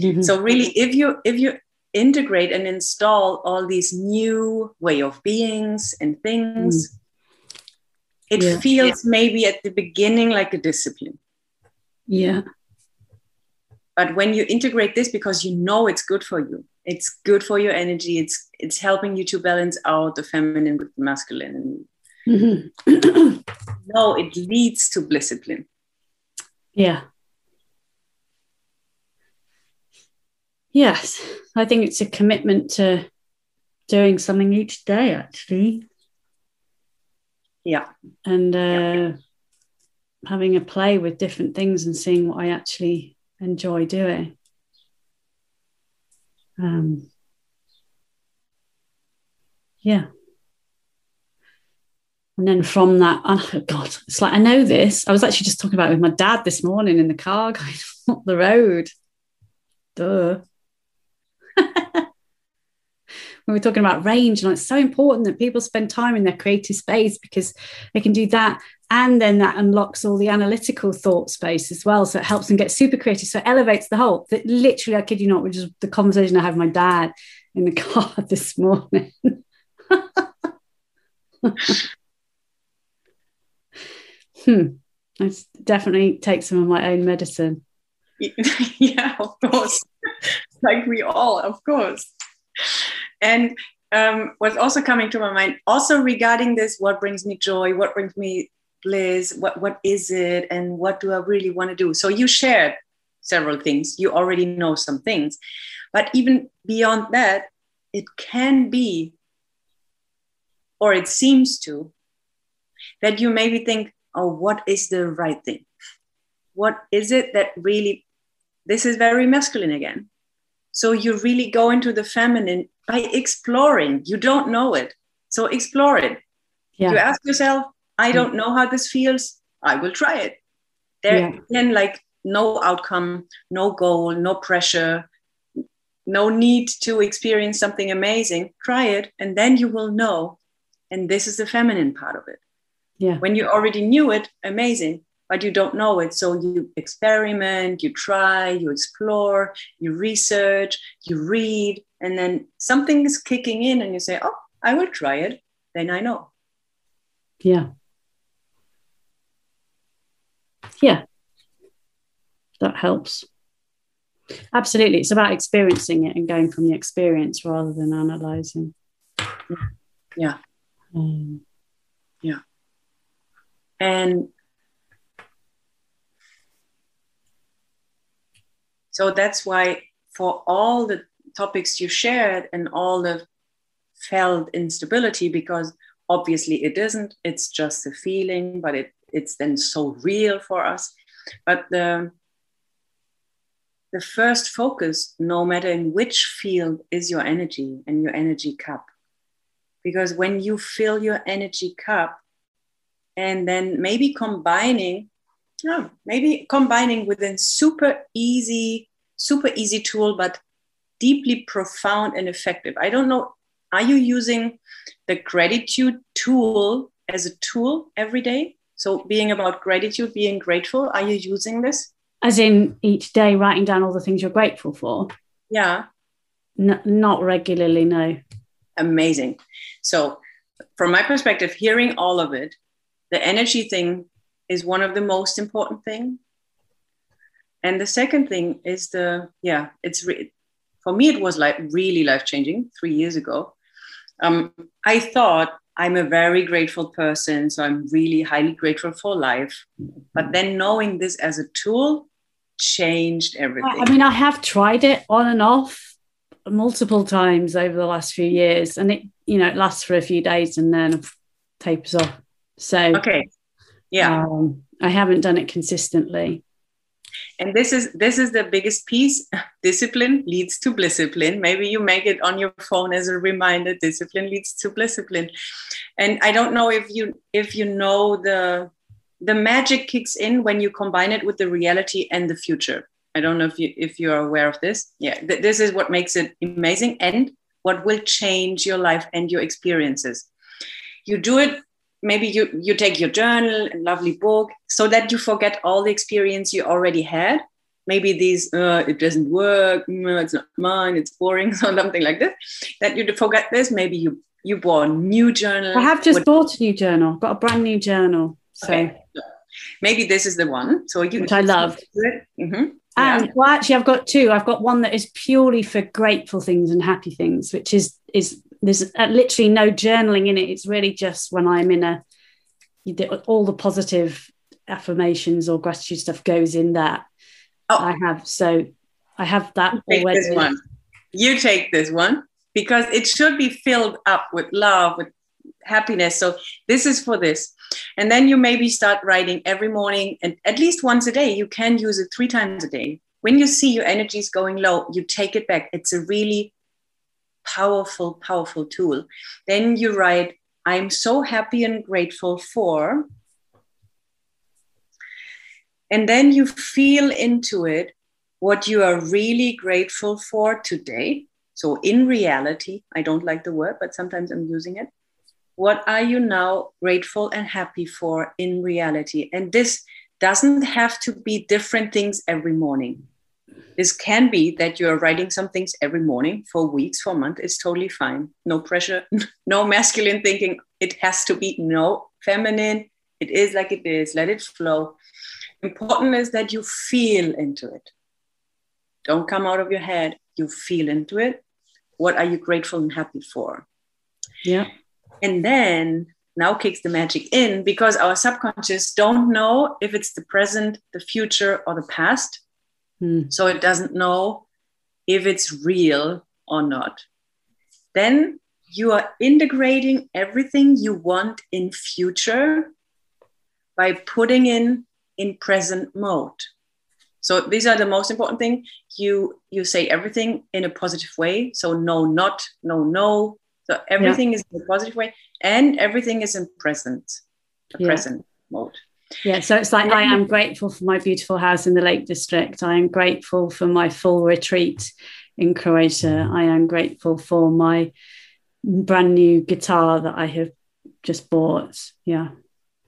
[SPEAKER 2] mm-hmm. so really if you if you integrate and install all these new way of beings and things mm it yeah. feels yeah. maybe at the beginning like a discipline
[SPEAKER 3] yeah
[SPEAKER 2] but when you integrate this because you know it's good for you it's good for your energy it's it's helping you to balance out the feminine with the masculine mm-hmm. [CLEARS THROAT] no it leads to discipline.
[SPEAKER 3] Yeah. Yes. I think it's a commitment to doing something each day actually.
[SPEAKER 2] Yeah.
[SPEAKER 3] And uh, yeah. having a play with different things and seeing what i actually enjoy doing. Um, yeah and then from that oh god it's like i know this. I was actually just talking about it with my dad this morning in the car [LAUGHS] going up the road. Duh. [LAUGHS] When we're talking about range and it's so important that people spend time in their creative space because they can do that. And then that unlocks all the analytical thought space as well. So it helps them get super creative. So it elevates the whole that literally i kid you not which is the conversation i had with my dad in the [LAUGHS] car this morning hmm. I definitely take some of my own medicine. [LAUGHS]
[SPEAKER 2] Yeah of course. [LAUGHS] Like we all of course. And um, what's also coming to my mind, also regarding this, what brings me joy, what brings me bliss, what, what is it, and what do I really want to do? So you shared several things, you already know some things. But even beyond that, it can be, or it seems to, that you maybe think, oh, what is the right thing? What is it that really, this is very masculine again. So you really go into the feminine by exploring. You don't know it. So explore it. Yeah. You ask yourself, I don't mm. know how this feels. I will try it. There yeah. then like no outcome, no goal, no pressure, no need to experience something amazing. Try it and then you will know. And this is the feminine part of it.
[SPEAKER 3] Yeah.
[SPEAKER 2] When you already knew it, amazing but you don't know it. So you experiment, you try, you explore, you research, you read, and then something is kicking in and you say, Oh, I will try it. Then I know.
[SPEAKER 3] Yeah. Yeah. That helps. Absolutely. It's about experiencing it and going from the experience rather than analyzing.
[SPEAKER 2] Yeah. Um, yeah. And So that's why, for all the topics you shared and all the felt instability, because obviously it isn't, it's just a feeling, but it, it's then so real for us. But the the first focus, no matter in which field, is your energy and your energy cup. Because when you fill your energy cup, and then maybe combining oh, maybe combining with a super easy, super easy tool, but deeply profound and effective. I don't know. Are you using the gratitude tool as a tool every day? So, being about gratitude, being grateful, are you using this?
[SPEAKER 3] As in each day writing down all the things you're grateful for?
[SPEAKER 2] Yeah.
[SPEAKER 3] N- not regularly, no.
[SPEAKER 2] Amazing. So, from my perspective, hearing all of it, the energy thing is one of the most important thing. And the second thing is the yeah, it's re- for me it was like really life changing three years ago. Um, I thought I'm a very grateful person, so I'm really highly grateful for life. But then knowing this as a tool changed everything.
[SPEAKER 3] I mean, I have tried it on and off multiple times over the last few years, and it you know it lasts for a few days and then tapers off. So
[SPEAKER 2] okay, yeah,
[SPEAKER 3] um, I haven't done it consistently.
[SPEAKER 2] And this is this is the biggest piece. [LAUGHS] Discipline leads to discipline. Maybe you make it on your phone as a reminder discipline leads to discipline. And i don't know if you if you know the the magic kicks in when you combine it with the reality and the future. I don't know if you if you're aware of this. Yeah th- this is what makes it amazing and what will change your life and your experiences. You do it maybe you you take your journal and lovely book so that you forget all the experience you already had. Maybe these uh, it doesn't work no, it's not mine it's boring [LAUGHS] or something like this that you forget this. Maybe you you bought a new journal.
[SPEAKER 3] I have just bought a new journal got a brand new journal so. Okay.
[SPEAKER 2] maybe this is the one so you
[SPEAKER 3] which i love. mm-hmm. and yeah. well actually i've got two. I've got one that is purely for grateful things and happy things which is is there's uh, literally no journaling in it. It's really just when I'm in a, all the positive affirmations or gratitude stuff goes in that. Oh. I have. So I have that
[SPEAKER 2] you already. You take this one because it should be filled up with love, with happiness. So this is for this. And then you maybe start writing every morning and at least once a day. You can use it three times a day. When you see your energy is going low, you take it back. It's a really powerful, powerful tool. Then you write, I'm so happy and grateful for. And then you feel into it what you are really grateful for today. So, in reality, I don't like the word, but sometimes I'm using it. What are you now grateful and happy for in reality? And this doesn't have to be different things every morning. This can be that you are writing some things every morning for weeks, for a month. It's totally fine. No pressure, [LAUGHS] no masculine thinking. It has to be no feminine. It is like it is. Let it flow. Important is that you feel into it. Don't come out of your head. You feel into it. What are you grateful and happy for?
[SPEAKER 3] Yeah.
[SPEAKER 2] And then now kicks the magic in because our subconscious don't know if it's the present, the future, or the past Mm. So it doesn't know if it's real or not. Then you are integrating everything you want in future by putting in in present mode. So these are the most important thing. You you say everything in a positive way. So no, not, no, no. So everything yeah. is in a positive way, and everything is in present, yeah. present mode.
[SPEAKER 3] Yeah, so it's like I am grateful for my beautiful house in the Lake District. I am grateful for my full retreat in Croatia. I am grateful for my brand new guitar that I have just bought. Yeah.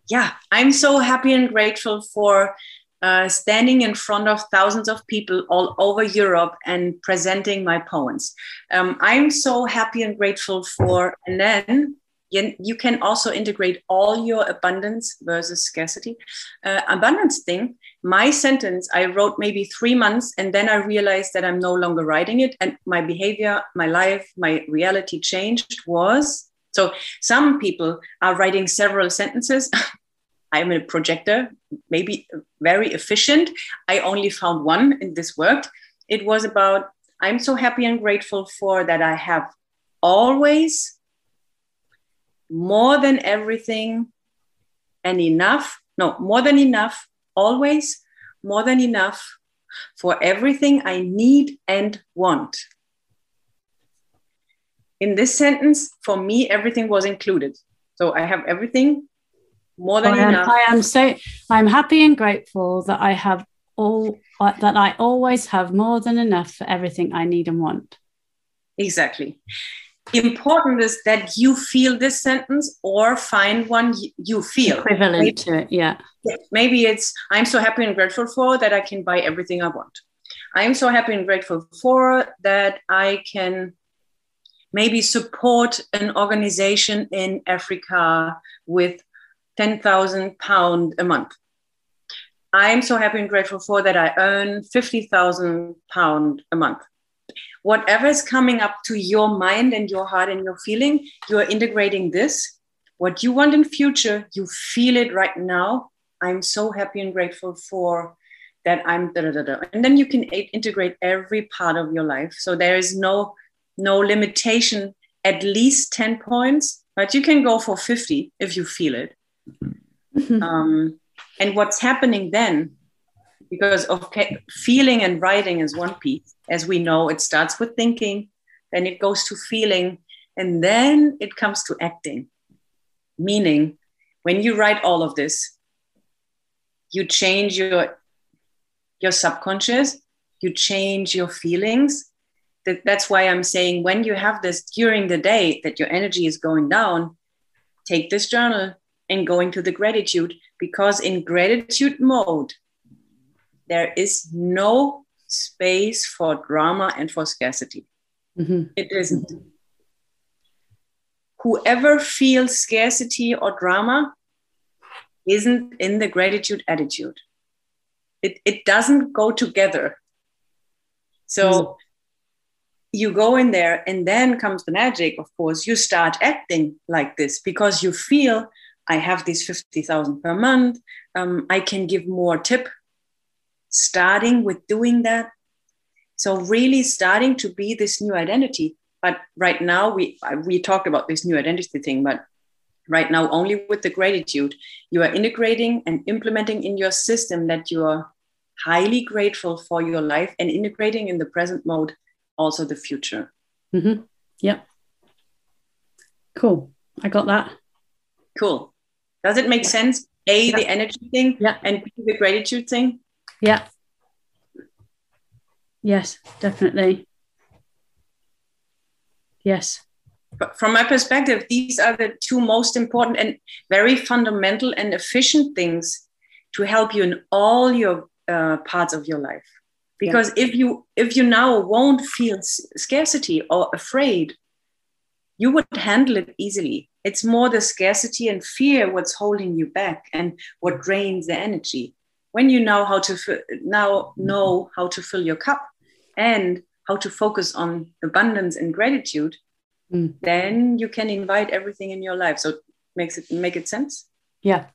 [SPEAKER 2] Yeah, I'm so happy and grateful for uh, standing in front of thousands of people all over Europe and presenting my poems. Um, I'm so happy and grateful for, and then you can also integrate all your abundance versus scarcity. Uh, abundance thing my sentence i wrote maybe three months and then i realized that i'm no longer writing it and my behavior my life my reality changed was so some people are writing several sentences. [LAUGHS] I'm a projector maybe very efficient. I only found one in this worked it was about i'm so happy and grateful for that i have always more than everything and enough. No, more than enough, always more than enough for everything I need and want. In this sentence, for me, everything was included. So I have everything more than
[SPEAKER 3] I am,
[SPEAKER 2] enough.
[SPEAKER 3] I am so I'm happy and grateful that I have all uh, that I always have more than enough for everything I need and want.
[SPEAKER 2] Exactly important is that you feel this sentence or find one you feel.
[SPEAKER 3] Equivalent maybe, to it yeah.
[SPEAKER 2] Maybe it's i'm so happy and grateful for that i can buy everything i want. I'm so happy and grateful for that i can maybe support an organization in africa with 10,000 pound a month. I'm so happy and grateful for that I earn 50,000 pound a month. Whatever is coming up to your mind and your heart and your feeling, you are integrating this. What you want in future, you feel it right now. I'm so happy and grateful for that I'm da, da, da, da. and then you can integrate every part of your life. So there is no no limitation, at least 10 points, but you can go for 50 if you feel it. Mm-hmm. Um, and what's happening then because of feeling and writing is one piece. As we know it starts with thinking then it goes to feeling and then it comes to acting. Meaning when you write all of this you change your your subconscious you change your feelings. That, that's why i'm saying when you have this during the day that your energy is going down take this journal and go into the gratitude because in gratitude mode, there is no space for drama and for scarcity. Mm-hmm. It isn't. Whoever feels scarcity or drama isn't in the gratitude attitude. It, it doesn't go together. So mm. you go in there, and then comes the magic, of course. You start acting like this because you feel I have these 50,000 per month. Um, I can give more tip. Starting with doing that. So really starting to be this new identity. But right now we we talked about this new identity thing, but right now only with the gratitude you are integrating and implementing in your system that you are highly grateful for your life and integrating in the present mode also the future.
[SPEAKER 3] Mm-hmm. Yep. Cool. I got that.
[SPEAKER 2] Cool. Does it make sense? A, yeah. the energy thing,
[SPEAKER 3] yeah.
[SPEAKER 2] and B, the gratitude thing?
[SPEAKER 3] Yeah. Yes, definitely. Yes.
[SPEAKER 2] But from my perspective, these are the two most important and very fundamental and efficient things to help you in all your uh, parts of your life. Because yeah. if you if you now won't feel scarcity or afraid, you would handle it easily it's more the scarcity and fear what's holding you back and what drains the energy when you know how to now know how to fill your cup and how to focus on abundance and gratitude mm. then you can invite everything in your life so it makes it make it sense
[SPEAKER 3] yeah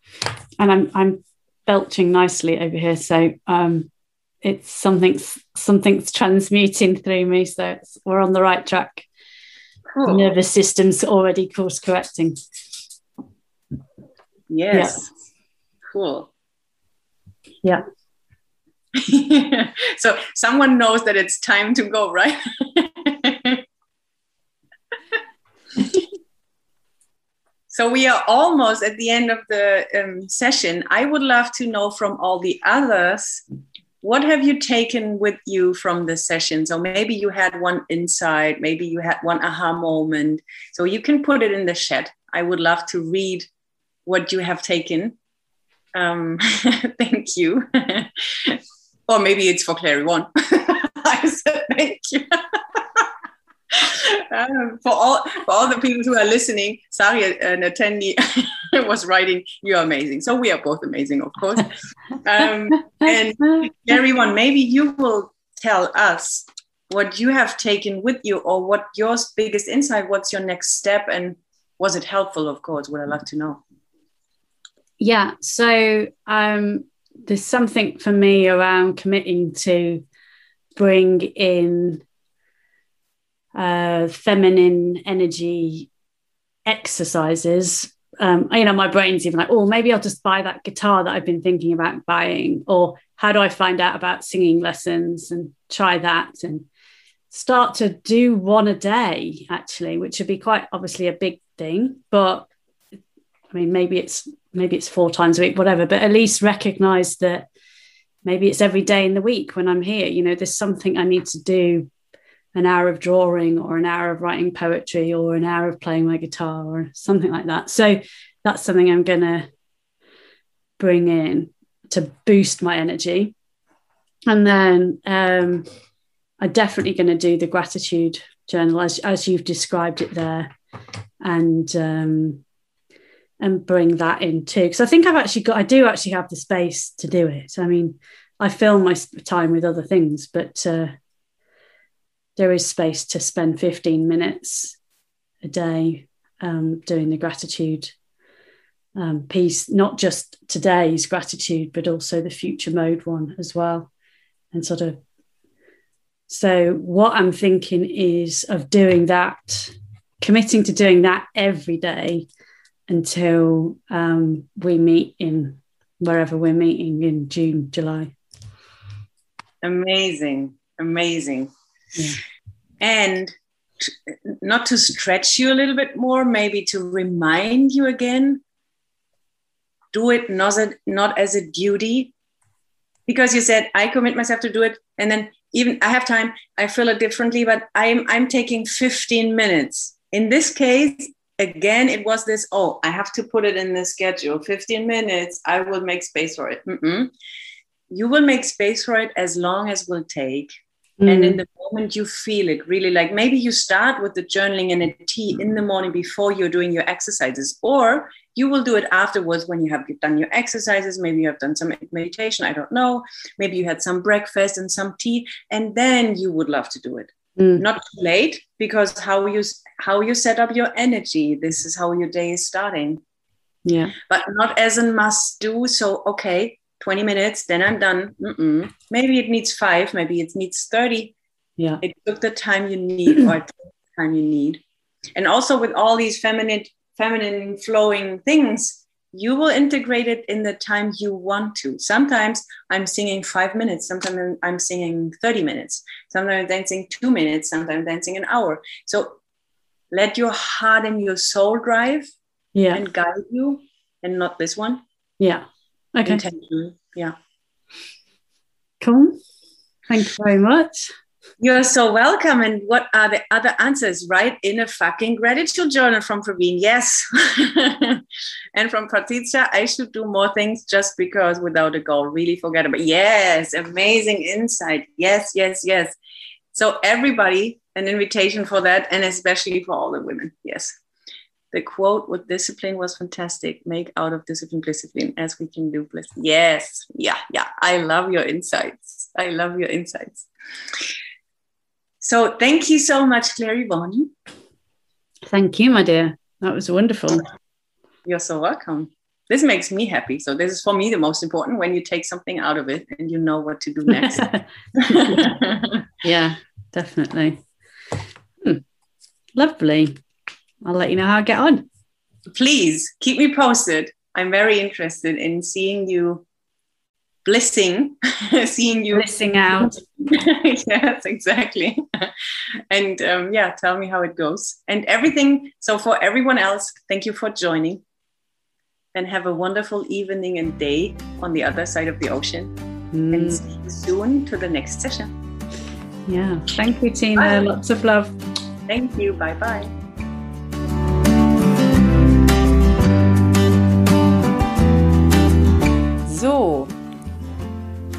[SPEAKER 3] and i'm i'm belching nicely over here so um it's something's something's transmuting through me so we're on the right track cool. nervous system's already course correcting.
[SPEAKER 2] Yes. Yeah. Cool.
[SPEAKER 3] Yeah. [LAUGHS]
[SPEAKER 2] so someone knows that it's time to go, right? [LAUGHS] so we are almost at the end of the um, session. I would love to know from all the others what have you taken with you from the session? So maybe you had one insight, maybe you had one aha moment. So you can put it in the chat. I would love to read what you have taken. Um, [LAUGHS] thank you. [LAUGHS] or maybe it's for Claire Yvonne. [LAUGHS] I said thank you. Um, for all for all the people who are listening, Sari, an attendee, was writing, "You're amazing." So we are both amazing, of course. Um, and everyone, maybe you will tell us what you have taken with you, or what your biggest insight. What's your next step, and was it helpful? Of course, would I love to know.
[SPEAKER 3] Yeah. So um, there's something for me around committing to bring in uh, feminine energy exercises um, you know, my brain's even like, oh, maybe I'll just buy that guitar that I've been thinking about buying, or how do I find out about singing lessons and try that and start to do one a day, actually, which would be quite obviously a big thing. But I mean, maybe it's maybe it's four times a week, whatever, but at least recognize that maybe it's every day in the week when I'm here. You know, there's something I need to do an hour of drawing or an hour of writing poetry or an hour of playing my guitar or something like that. So that's something I'm going to bring in to boost my energy. And then um, I'm definitely going to do the gratitude journal as, as you've described it there. And um, and bring that in too. Because I think I've actually got, I do actually have the space to do it. I mean, I fill my time with other things, but uh, there is space to spend 15 minutes a day um, doing the gratitude um, piece, not just today's gratitude, but also the future mode one as well. And sort of, so what I'm thinking is of doing that, committing to doing that every day until um, we meet in wherever we're meeting in June, July.
[SPEAKER 2] Amazing, amazing. Yeah. And not to stretch you a little bit more, maybe to remind you again do it not, a, not as a duty because you said i commit myself to do it and then even i have time i feel it differently but i'm i'm taking 15 minutes in this case again it was this oh i have to put it in the schedule. 15 minutes i will make space for it. Mm-mm. you will make space for it as long as will take. Mm. and in the moment you feel it really like maybe you start with the journaling and a tea in the morning before you're doing your exercises or you will do it afterwards when you have done your exercises. Maybe you have done some meditation i don't know. Maybe you had some breakfast and some tea and then you would love to do it mm. not too late because how you how you set up your energy this is how your day is starting.
[SPEAKER 3] Yeah.
[SPEAKER 2] But not as a must do so okay 20 minutes then i'm done. Mm-mm. maybe it needs five maybe it needs 30
[SPEAKER 3] yeah.
[SPEAKER 2] It took the time you need or the time you need. And also with all these feminine feminine flowing things, you will integrate it in the time you want to. Sometimes I'm singing five minutes, sometimes I'm singing 30 minutes, sometimes I'm dancing two minutes, sometimes I'm dancing an hour. So let your heart and your soul drive
[SPEAKER 3] yeah.
[SPEAKER 2] and guide you and not this one.
[SPEAKER 3] Yeah. Okay.
[SPEAKER 2] Intention. Yeah.
[SPEAKER 3] Cool. Thank you very much.
[SPEAKER 2] You're so welcome. And what are the other answers? Write in a fucking gratitude journal from Praveen. Yes. [LAUGHS] and from Patricia, I should do more things just because without a goal, really forget about. Yes, amazing insight. Yes, yes, yes. So everybody, an invitation for that, and especially for all the women. Yes. The quote with discipline was fantastic. Make out of discipline discipline as we can do bliss. Yes. Yeah. Yeah. I love your insights. I love your insights. So thank you so much, Claire Yvonne.
[SPEAKER 3] Thank you, my dear. That was wonderful.
[SPEAKER 2] You're so welcome. This makes me happy. So this is for me the most important when you take something out of it and you know what to do next. [LAUGHS] [LAUGHS]
[SPEAKER 3] yeah, definitely. Hmm. Lovely. I'll let you know how I get on.
[SPEAKER 2] Please keep me posted. I'm very interested in seeing you blissing, [LAUGHS] seeing you
[SPEAKER 3] blissing out. [LAUGHS]
[SPEAKER 2] yes, exactly. and um, yeah, tell me how it goes and everything. So for everyone else, thank you for joining. And have a wonderful evening and day on the other side of the ocean. Mm. And see you soon to the next session.
[SPEAKER 3] Yeah. Thank you, Tina. Bye. Lots of love.
[SPEAKER 2] Thank you. Bye bye.
[SPEAKER 1] So,